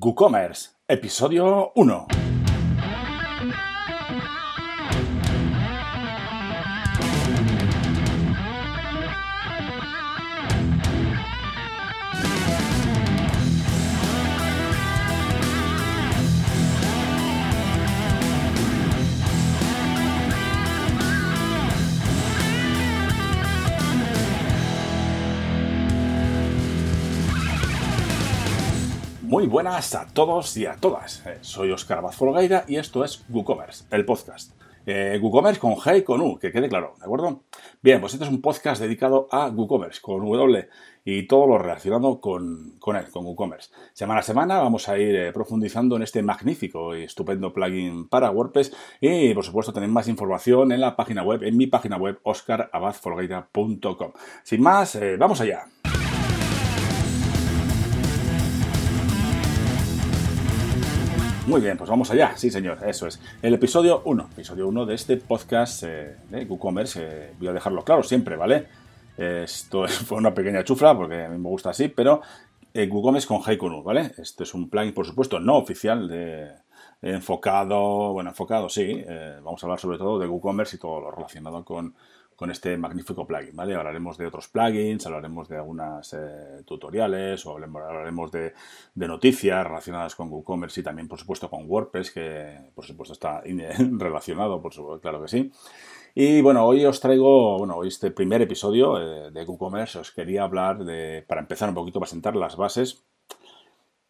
WooCommerce, episodio 1. Muy buenas a todos y a todas. Soy Oscar Folgaida y esto es WooCommerce, el podcast. Eh, WooCommerce con G y con U, que quede claro, ¿de acuerdo? Bien, pues este es un podcast dedicado a WooCommerce con W y todo lo relacionado con, con él, con WooCommerce. Semana a semana vamos a ir eh, profundizando en este magnífico y estupendo plugin para WordPress y por supuesto tenéis más información en la página web, en mi página web oscarabadfolgueira.com. Sin más, eh, vamos allá. Muy bien, pues vamos allá. Sí, señor, eso es. El episodio 1, episodio 1 de este podcast eh, de WooCommerce. Eh, voy a dejarlo claro siempre, ¿vale? Esto fue una pequeña chufla porque a mí me gusta así, pero eh, WooCommerce con Heikonu, ¿vale? Este es un plugin, por supuesto, no oficial de, enfocado, bueno, enfocado, sí. Eh, vamos a hablar sobre todo de WooCommerce y todo lo relacionado con con este magnífico plugin, ¿vale? Hablaremos de otros plugins, hablaremos de algunas eh, tutoriales o hablaremos de, noticias relacionadas con WooCommerce y también, por supuesto, con WordPress, que por supuesto está relacionado, por supuesto, claro que sí. Y bueno, hoy os traigo, bueno, hoy este primer episodio eh, de WooCommerce os quería hablar de, para empezar un poquito, a presentar las bases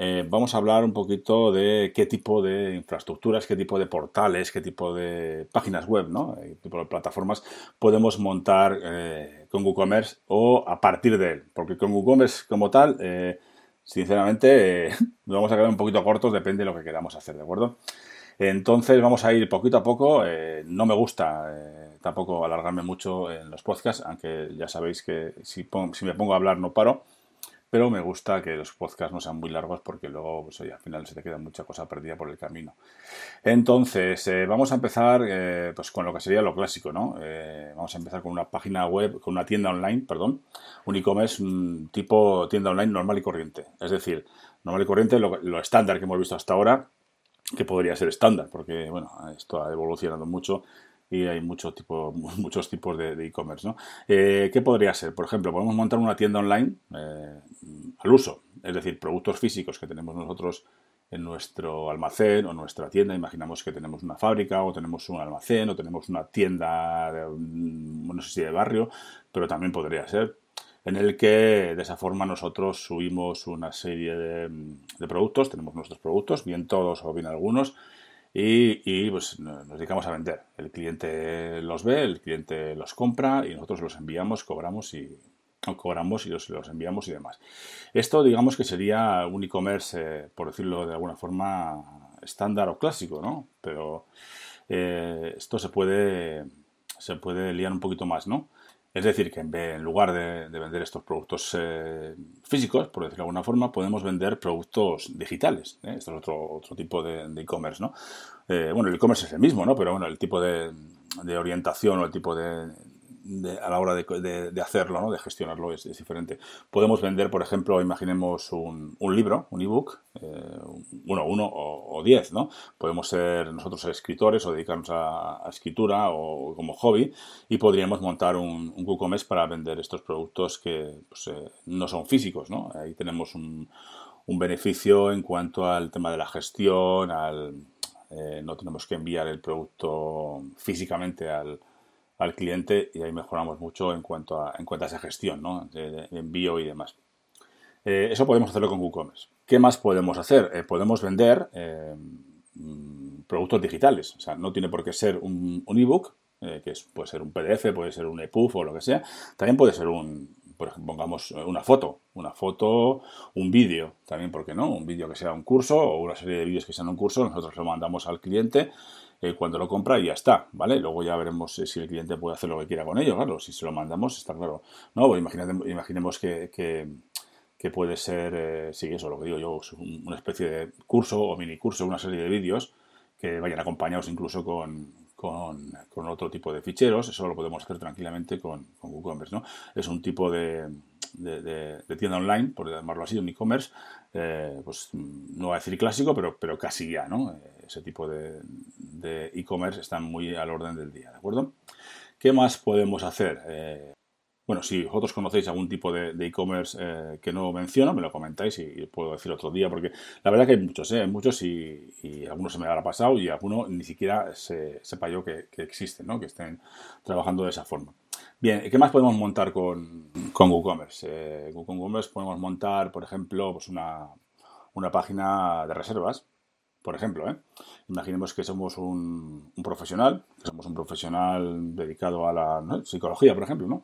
eh, vamos a hablar un poquito de qué tipo de infraestructuras, qué tipo de portales, qué tipo de páginas web, ¿no? qué tipo de plataformas podemos montar eh, con WooCommerce o a partir de él. Porque con WooCommerce como tal, eh, sinceramente, nos vamos a quedar un poquito cortos, depende de lo que queramos hacer, ¿de acuerdo? Entonces vamos a ir poquito a poco. no me gusta tampoco alargarme mucho en los podcasts, aunque ya sabéis que si me pongo a hablar no paro pero me gusta que los podcasts no sean muy largos porque luego pues, al final se te queda mucha cosa perdida por el camino. Entonces, eh, vamos a empezar eh, pues con lo que sería lo clásico, ¿no? Eh, vamos a empezar con una página web, con una tienda online, perdón, un e-commerce tipo tienda online normal y corriente. Es decir, normal y corriente, lo, lo estándar que hemos visto hasta ahora, que podría ser estándar, porque bueno, esto ha evolucionado mucho y hay mucho tipo, muchos tipos de e-commerce. ¿no? Eh, ¿Qué podría ser? Por ejemplo, podemos montar una tienda online eh, al uso, es decir, productos físicos que tenemos nosotros en nuestro almacén o nuestra tienda. Imaginamos que tenemos una fábrica o tenemos un almacén o tenemos una tienda, de, no sé si de barrio, pero también podría ser en el que de esa forma nosotros subimos una serie de, de productos, tenemos nuestros productos, bien todos o bien algunos, y, pues nos dedicamos a vender. El cliente los ve, el cliente los compra y nosotros los enviamos, cobramos y cobramos y los, los enviamos y demás. Esto digamos que sería un e-commerce, eh, por decirlo de alguna forma, estándar o clásico, ¿no? Pero eh, esto se puede, se puede liar un poquito más, ¿no? Es decir, que en, lugar de, vender estos productos eh, físicos, por decirlo de alguna forma, podemos vender productos digitales. ¿eh? Esto es otro, otro tipo de e-commerce, ¿no? Eh, bueno, el e-commerce es el mismo, ¿no? Pero bueno, el tipo de orientación o el tipo de, a la hora de, hacerlo, ¿no? de gestionarlo, es, diferente. Podemos vender, por ejemplo, imaginemos un, libro, un ebook, eh, uno, uno o, diez, ¿no? Podemos ser nosotros escritores o dedicarnos a, escritura o como hobby y podríamos montar un, un WooCommerce para vender estos productos que pues, eh, no son físicos, ¿no? Ahí tenemos un, beneficio en cuanto al tema de la gestión, al, eh, no tenemos que enviar el producto físicamente al, al cliente y ahí mejoramos mucho en cuanto a, en cuanto a esa gestión ¿no? de, envío y demás. Eh, eso podemos hacerlo con WooCommerce. ¿Qué más podemos hacer? Eh, podemos vender eh, mm, productos digitales. O sea, no tiene por qué ser un, ebook, que puede ser un PDF, puede ser un EPUB o lo que sea. También puede ser un, por ejemplo, pongamos una foto, una foto, un vídeo, también, ¿por qué no? Un vídeo que sea un curso o una serie de vídeos que sean un curso, nosotros lo mandamos al cliente eh, cuando lo compra y ya está, ¿vale? Luego ya veremos eh, si el cliente puede hacer lo que quiera con ello, claro, si se lo mandamos está claro. No, pues imaginemos que, que, puede ser, eh, sí, eso lo que digo yo, una especie de curso o mini curso, una serie de vídeos que vayan acompañados incluso con, con, otro tipo de ficheros, eso lo podemos hacer tranquilamente con, con WooCommerce, ¿no? Es un tipo de, de, tienda online, por llamarlo así, un e-commerce, eh, pues no voy a decir clásico, pero, pero casi ya, ¿no? ese tipo de e-commerce están muy al orden del día, ¿de acuerdo? ¿Qué más podemos hacer? Bueno, si vosotros conocéis algún tipo de e-commerce eh, que no menciono, me lo comentáis y, puedo decir otro día, porque la verdad que hay muchos, ¿eh? muchos y, algunos se me habrá pasado y algunos ni siquiera se, sepa yo que, existen, ¿no? que estén trabajando de esa forma. Bien, ¿qué más podemos montar con, con WooCommerce? Eh, con WooCommerce podemos montar, por ejemplo, pues una, una página de reservas, por ejemplo, ¿eh? imaginemos que somos un, profesional, que somos un profesional dedicado a la psicología, por ejemplo, ¿no?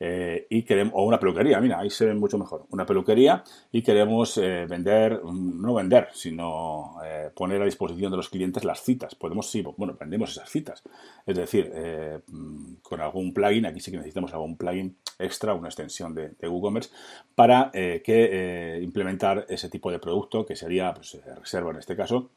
Eh, y queremos, o una peluquería, mira, ahí se ve mucho mejor, una peluquería y queremos eh, vender, no vender, sino eh, poner a disposición de los clientes las citas. Podemos, sí, bueno, vendemos esas citas. Es decir, con algún plugin, aquí sí que necesitamos algún plugin extra, una extensión de, WooCommerce, para que implementar ese tipo de producto, que sería pues, reserva en este caso,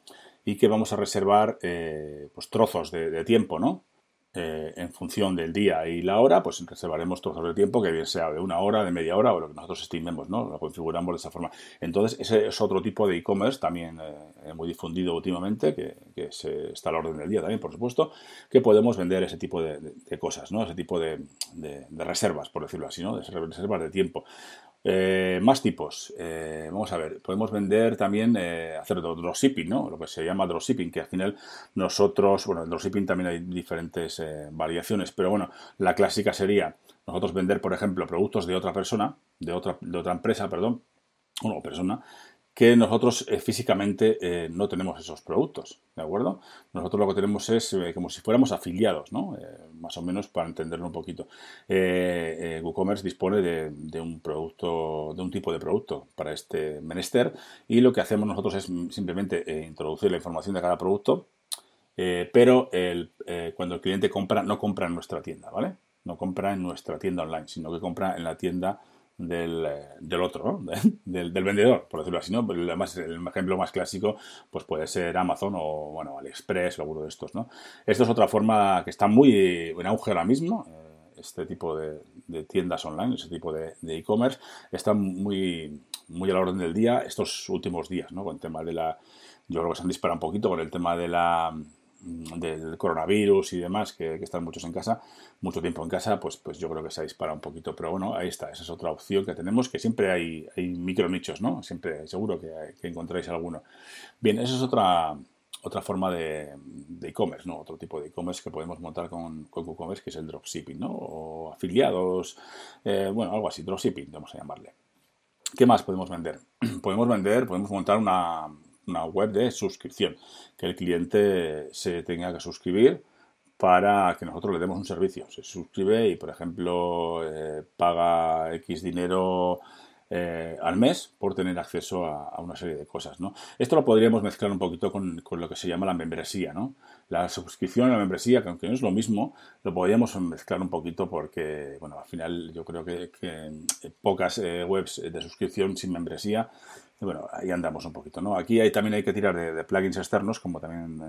y que vamos a reservar pues, trozos de tiempo, ¿no? Eh, en función del día y la hora, pues reservaremos trozos de tiempo que bien sea de una hora, de media hora o lo que nosotros estimemos, ¿no? Lo configuramos de esa forma. Entonces, ese es otro tipo de e-commerce también eh, muy difundido últimamente, que, se, está orden del día también, por supuesto, que podemos vender ese tipo de, cosas, ¿no? Ese tipo de, de, reservas, por decirlo así, ¿no? De reservas de tiempo. Eh, más tipos. Eh, vamos a ver, podemos vender también, eh, hacer dropshipping, ¿no? Lo que se llama dropshipping, que al final nosotros, bueno, en dropshipping también hay diferentes variaciones, pero bueno, la clásica sería nosotros vender, por ejemplo, productos de otra persona, de otra, de otra empresa, perdón, o persona, que nosotros eh, físicamente eh, no tenemos esos productos, ¿de acuerdo? Nosotros lo que tenemos es eh, como si fuéramos afiliados, ¿no? más o menos para entenderlo un poquito. WooCommerce dispone de, un producto, de un tipo de producto para este menester y lo que hacemos nosotros es simplemente introducir la información de cada producto, pero cuando el cliente compra, no compra en nuestra tienda, ¿vale? No compra en nuestra tienda online, sino que compra en la tienda del, eh, del otro, del, vendedor, por decirlo así, ¿no? El, el, ejemplo más clásico pues puede ser Amazon o, bueno, AliExpress o alguno de estos, ¿no? Esto es otra forma que está muy en auge ahora mismo, eh, este tipo de, tiendas online, ese tipo de e-commerce, está muy, muy a la orden del día estos últimos días, ¿no? Con el tema de la... Yo creo que se han disparado un poquito con el tema de la del coronavirus y demás, que, están muchos en casa, mucho tiempo en casa, pues, pues yo creo que se ha disparado un poquito. Pero bueno, ahí está, esa es otra opción que tenemos, que siempre hay, hay micro nichos, ¿no? Siempre, seguro que, que encontráis alguno. Bien, esa es otra, otra forma de e-commerce, ¿no? Otro tipo de e-commerce que podemos montar con, con WooCommerce, que es el dropshipping, ¿no? O afiliados, eh, bueno, algo así, dropshipping, vamos a llamarle. ¿Qué más podemos vender? podemos vender, podemos montar una, una web de suscripción, que el cliente se tenga que suscribir para que nosotros le demos un servicio. Se suscribe y, por ejemplo, eh, paga X dinero eh, al mes por tener acceso a, una serie de cosas. ¿no? Esto lo podríamos mezclar un poquito con, lo que se llama la membresía. ¿no? La suscripción a la membresía, que aunque no es lo mismo, lo podríamos mezclar un poquito porque, bueno, al final yo creo que, pocas eh, webs de suscripción sin membresía bueno, ahí andamos un poquito, ¿no? Aquí hay, también hay que tirar de, plugins externos, como también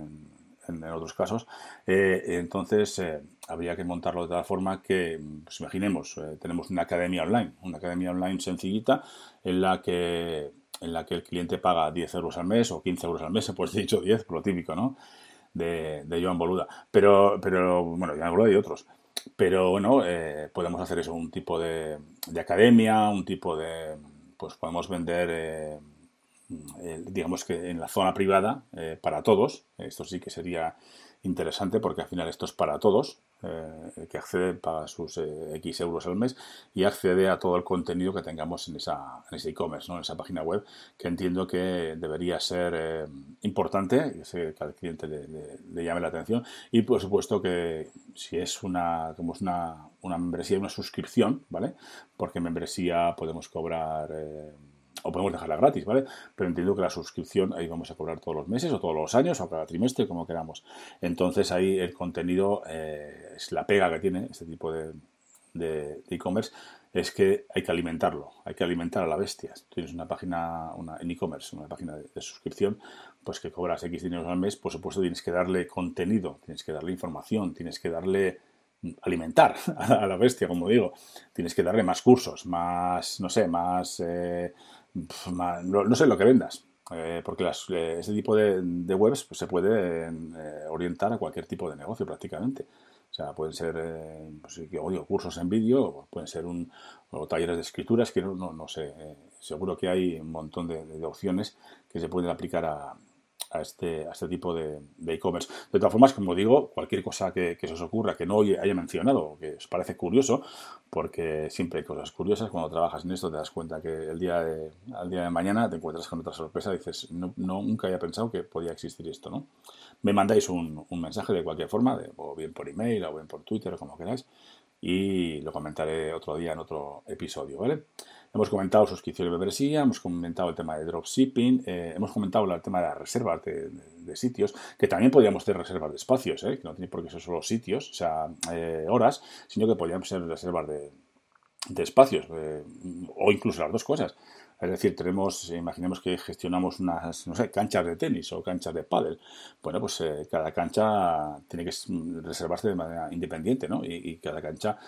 otros casos. Eh, entonces, eh, habría que montarlo de tal forma que, pues imaginemos, eh, tenemos una academia online, una academia online sencillita en la que en la que el cliente paga 10 euros al mes o 15 euros al mes, pues dicho 10, por lo típico, ¿no? De, de Joan Boluda. Pero, pero, bueno, Joan Boluda y otros. Pero bueno, podemos hacer eso, un tipo de, de academia, un tipo de, pues podemos vender, digamos que en la zona privada eh, para todos. Esto sí que sería interesante porque al final esto es para todos. el que accede paga sus X euros al mes y accede a todo el contenido que tengamos en, esa, en ese e-commerce, ¿no? en esa página web, que entiendo que debería ser importante, que al cliente le, llame la atención. Y por supuesto que si es una, como es una, una membresía, una suscripción, ¿vale? Porque membresía podemos cobrar eh, o podemos dejarla gratis, ¿vale? Pero entiendo que la suscripción ahí vamos a cobrar todos los meses o todos los años o cada trimestre, como queramos. Entonces ahí el contenido eh, es la pega que tiene este tipo de e-commerce es que hay que alimentarlo, hay que alimentar a la bestia. tienes una página una, en e-commerce, una página de, suscripción, pues que cobras X dinero al mes, por supuesto tienes que darle contenido, tienes que darle información, tienes que darle alimentar a la bestia, como digo. Tienes que darle más cursos, más, no sé, más, eh, no, sé lo que vendas. Eh, porque las, eh, ese tipo de, webs pues, se puede orientar a cualquier tipo de negocio prácticamente. O sea, pueden ser pues, cursos en vídeo, pueden ser un, o talleres de escrituras, que no, no, sé. seguro que hay un montón de opciones que se pueden aplicar a, a este, a este tipo de e-commerce. de, todas formas, como digo, cualquier cosa que, se os ocurra que no haya mencionado que os parece curioso, porque siempre hay cosas curiosas, cuando trabajas en esto te das cuenta que el día de, al día de mañana te encuentras con otra sorpresa y dices, no, nunca había pensado que podía existir esto, ¿no? Me mandáis un, un mensaje de cualquier forma, o bien por email, o bien por Twitter, o como queráis, y lo comentaré otro día en otro episodio, ¿vale? Hemos comentado suscripción y membresía, hemos comentado el tema de dropshipping, eh, hemos comentado el tema de las reservas de, sitios, que también podríamos hacer reservas de espacios, ¿eh? que no tiene por qué ser solo sitios, o sea, eh, horas, sino que podrían ser reservas de, espacios, o incluso las dos cosas. Es decir, tenemos, imaginemos que gestionamos unas, no sé, canchas de tenis o canchas de pádel. Bueno, pues cada cancha tiene que reservarse de manera independiente, ¿no? Y, cada cancha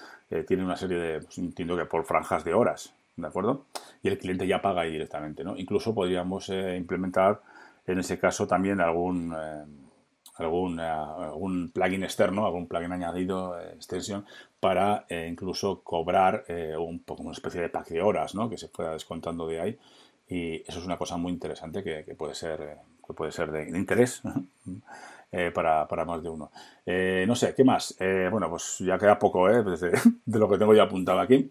tiene una serie de, pues, entiendo que por franjas de horas. ¿de acuerdo? Y el cliente ya paga ahí directamente, ¿no? Incluso podríamos eh, implementar en ese caso también algún, eh, algún, eh, algún, plugin externo, algún plugin añadido, extensión, para incluso cobrar un poco una especie de pack de horas, ¿no? Que se pueda descontando de ahí. Y eso es una cosa muy interesante que, puede ser que puede ser de, interés para, para, más de uno. no sé, ¿qué más? bueno, pues ya queda poco de lo que tengo ya apuntado aquí.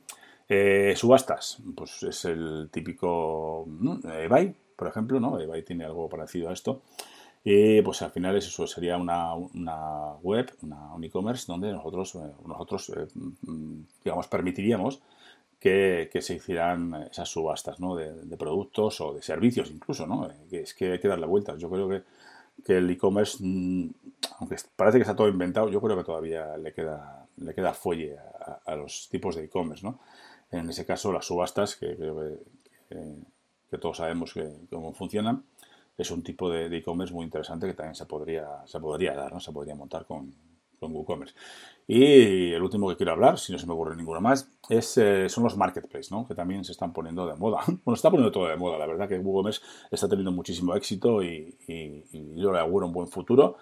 Eh, subastas, pues es el típico eBay, por ejemplo, ¿no? eBay tiene algo parecido a esto. Y pues al final eso sería una, web, una, un e-commerce donde nosotros, eh, nosotros eh, digamos, permitiríamos que, se hicieran esas subastas ¿no? de, productos o de servicios incluso, ¿no? Que es que hay que darle vueltas. Yo creo que, que el e-commerce, mm, aunque parece que está todo inventado, yo creo que todavía le queda, le queda fuelle a, los tipos de e-commerce, ¿no? En ese caso, las subastas, que que, todos sabemos cómo funcionan, es un tipo de e-commerce muy interesante que también se podría, se podría dar, ¿no? se podría montar con, con WooCommerce. Y el último que quiero hablar, si no se me ocurre ninguno más, es, eh, son los marketplaces, ¿no? que también se están poniendo de moda. Bueno, está poniendo todo de moda, la verdad que WooCommerce está teniendo muchísimo éxito y, yo le auguro un buen futuro.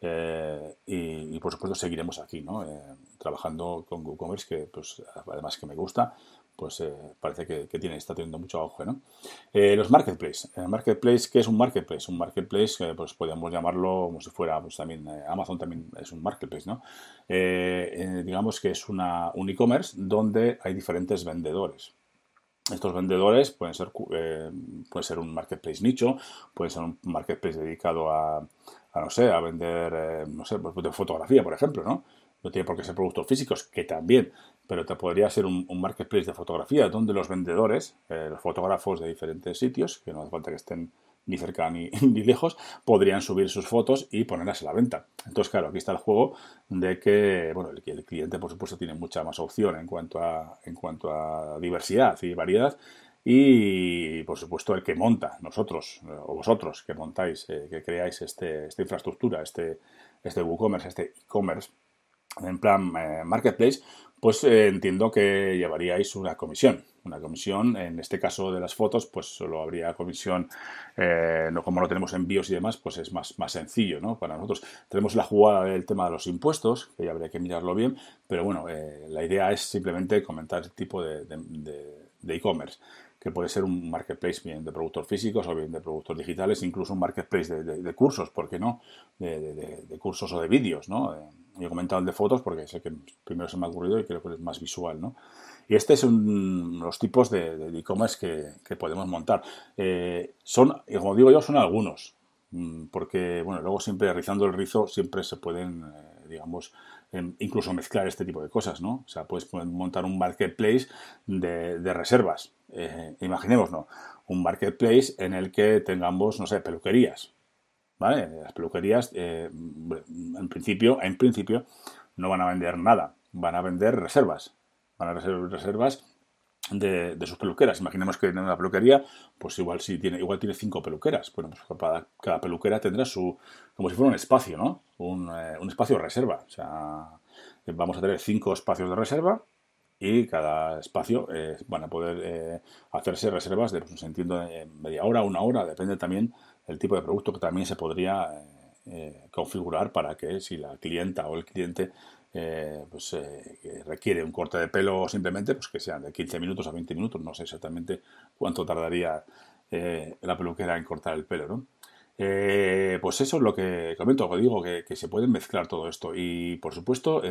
Eh, y, por supuesto seguiremos aquí, ¿no? Eh, trabajando con WooCommerce, que pues además que me gusta pues eh, parece que, tiene, está teniendo mucho auge. ¿no? Eh, los marketplaces. El marketplace, ¿qué es un marketplace? Un marketplace, pues podríamos llamarlo como si fuera, pues también eh, Amazon también es un marketplace, ¿no? digamos que es una, un e-commerce donde hay diferentes vendedores. Estos vendedores pueden ser, puede ser un marketplace nicho, puede ser un marketplace dedicado a, a no sé, a vender, no sé, pues de fotografía, por ejemplo, ¿no? No tiene por qué ser productos físicos, que también, pero te podría ser un, marketplace de fotografía donde los vendedores, eh, los fotógrafos de diferentes sitios, que no hace falta que estén ni cerca ni, lejos, podrían subir sus fotos y ponerlas a la venta. Entonces, claro, aquí está el juego de que, bueno, el, el cliente, por supuesto, tiene mucha más opción en cuanto a, en cuanto a diversidad y variedad. Y, por supuesto, el que monta, nosotros o vosotros que montáis, eh, que creáis este, esta infraestructura, este, este WooCommerce, este e-commerce, en plan eh, marketplace, pues eh, entiendo que llevaríais una comisión. Una comisión, en este caso de las fotos, pues solo habría comisión, eh, no como no tenemos envíos y demás, pues es más, más sencillo, ¿no? Para nosotros tenemos la jugada del tema de los impuestos, que ya habría que mirarlo bien, pero bueno, la idea es simplemente comentar el tipo de e-commerce que puede ser un marketplace bien de productos físicos o bien de productos digitales, incluso un marketplace de, cursos, ¿por qué no? De, cursos o de vídeos, ¿no? Eh, yo he comentado el de fotos porque sé que primero se me ha ocurrido y creo que es más visual, ¿no? Y este son los tipos de e-commerce que, podemos montar. Eh, son, como digo yo, son algunos, mm, porque, bueno, luego siempre rizando el rizo siempre se pueden, eh, digamos, incluso mezclar este tipo de cosas, ¿no? O sea, puedes montar un marketplace de, reservas. Eh, imaginémonos, un marketplace en el que tengamos, no sé, peluquerías. ¿Vale? Las peluquerías, eh, en principio, en principio, no van a vender nada, van a vender reservas. Van a vender reservas de, sus peluqueras. Imaginemos que en una peluquería, pues igual si tiene, igual tiene cinco peluqueras. Bueno, pues cada, peluquera tendrá su, como si fuera un espacio, ¿no? Un, eh, un espacio de reserva. O sea, vamos a tener cinco espacios de reserva y cada espacio eh, van a poder eh, hacerse reservas de, pues, entiendo, media hora, una hora, depende también del tipo de producto que también se podría eh, configurar para que si la clienta o el cliente pues, requiere un corte de pelo simplemente, pues que sean de 15 minutos a 20 minutos, no sé exactamente cuánto tardaría la peluquera en cortar el pelo, ¿no? pues eso es lo que comento, que digo, que, que, se puede mezclar todo esto. Y por supuesto,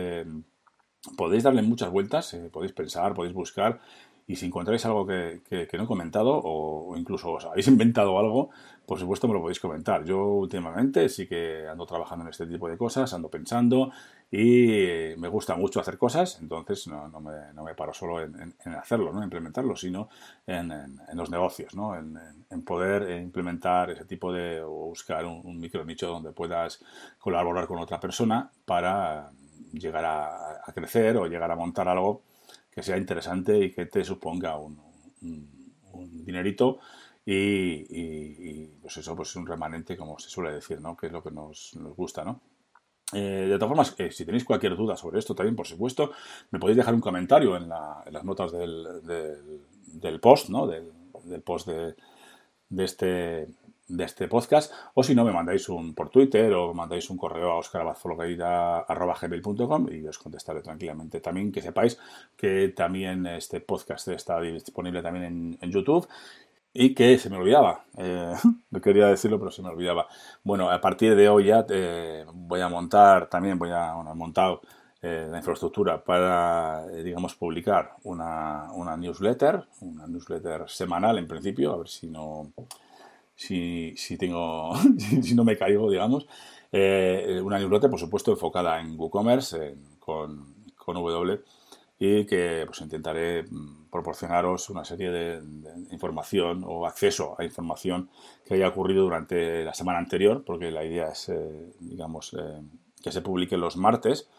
podéis darle muchas vueltas, eh, podéis pensar, podéis buscar y si encontráis algo que, no he comentado o, incluso os habéis inventado algo, por supuesto me lo podéis comentar. Yo últimamente sí que ando trabajando en este tipo de cosas, ando pensando y me gusta mucho hacer cosas, entonces no, no, me, no me, paro solo en, hacerlo, ¿no? implementarlo, sino en, los negocios, ¿no? en, poder implementar ese tipo de o buscar un, un micro nicho donde puedas colaborar con otra persona para llegar a, crecer o llegar a montar algo que sea interesante y que te suponga un, dinerito y, pues eso pues es un remanente como se suele decir no que es lo que nos, gusta no eh, de todas formas, eh, si tenéis cualquier duda sobre esto también, por supuesto, me podéis dejar un comentario en, las notas del, del, post, ¿no? Del, post de, de, este, de este podcast, o si no, me mandáis un por Twitter o mandáis un correo a oscarabazologaida.com y os contestaré tranquilamente. También que sepáis que también este podcast está disponible también en, YouTube y que se me olvidaba, eh, no quería decirlo, pero se me olvidaba. Bueno, a partir de hoy ya eh, voy a montar, también voy a, bueno, montado eh, la infraestructura para, digamos, publicar una, una newsletter, una newsletter semanal en principio, a ver si no si, si tengo, si no me caigo, digamos. Eh, una newsletter, por supuesto, enfocada en WooCommerce con, con W y que pues intentaré mm, proporcionaros una serie de, información o acceso a información que haya ocurrido durante la semana anterior, porque la idea es, eh, digamos, eh, que se publique los martes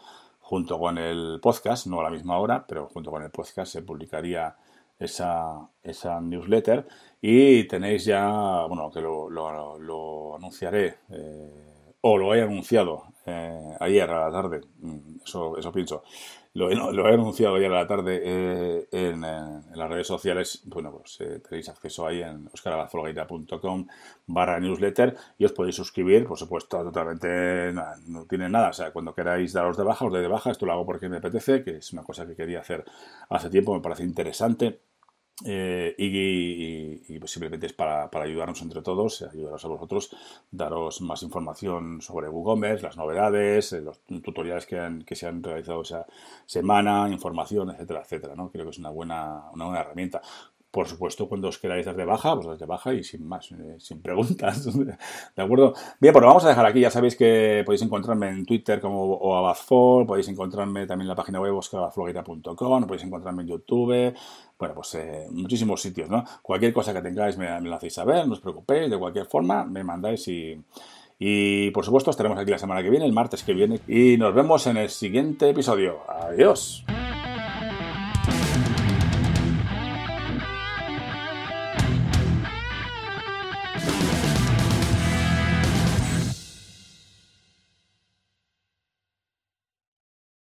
junto con el podcast, no a la misma hora, pero junto con el podcast se publicaría esa, esa newsletter. Y tenéis ya, bueno, que lo, lo, anunciaré eh, o lo he anunciado ayer a la tarde, mm, eso, eso pienso, lo, lo, he anunciado ayer a la tarde eh, en, las redes sociales, bueno, pues tenéis acceso ahí en oscarabazolgaita.com barra newsletter y os podéis suscribir, por supuesto, totalmente, no, tiene nada, o sea, cuando queráis daros de baja, os doy de baja, esto lo hago porque me apetece, que es una cosa que quería hacer hace tiempo, me parece interesante eh, y, pues simplemente es para, ayudarnos entre todos, ayudaros a vosotros, daros más información sobre WooCommerce, las novedades, eh, los tutoriales que, que se han realizado esa semana, información, etcétera, etcétera. ¿no? Creo que es una buena, una buena herramienta. Por supuesto, cuando os queráis dar de baja, pues dar de baja y sin más, eh, sin preguntas. ¿De acuerdo? Bien, pues lo vamos a dejar aquí. Ya sabéis que podéis encontrarme en Twitter como o podéis encontrarme también en la página web oscarabazflogueira.com, podéis encontrarme en YouTube, bueno, pues eh, muchísimos sitios, ¿no? Cualquier cosa que tengáis me, me, lo hacéis saber, no os preocupéis, de cualquier forma me mandáis y... Y por supuesto estaremos aquí la semana que viene, el martes que viene, y nos vemos en el siguiente episodio. Adiós.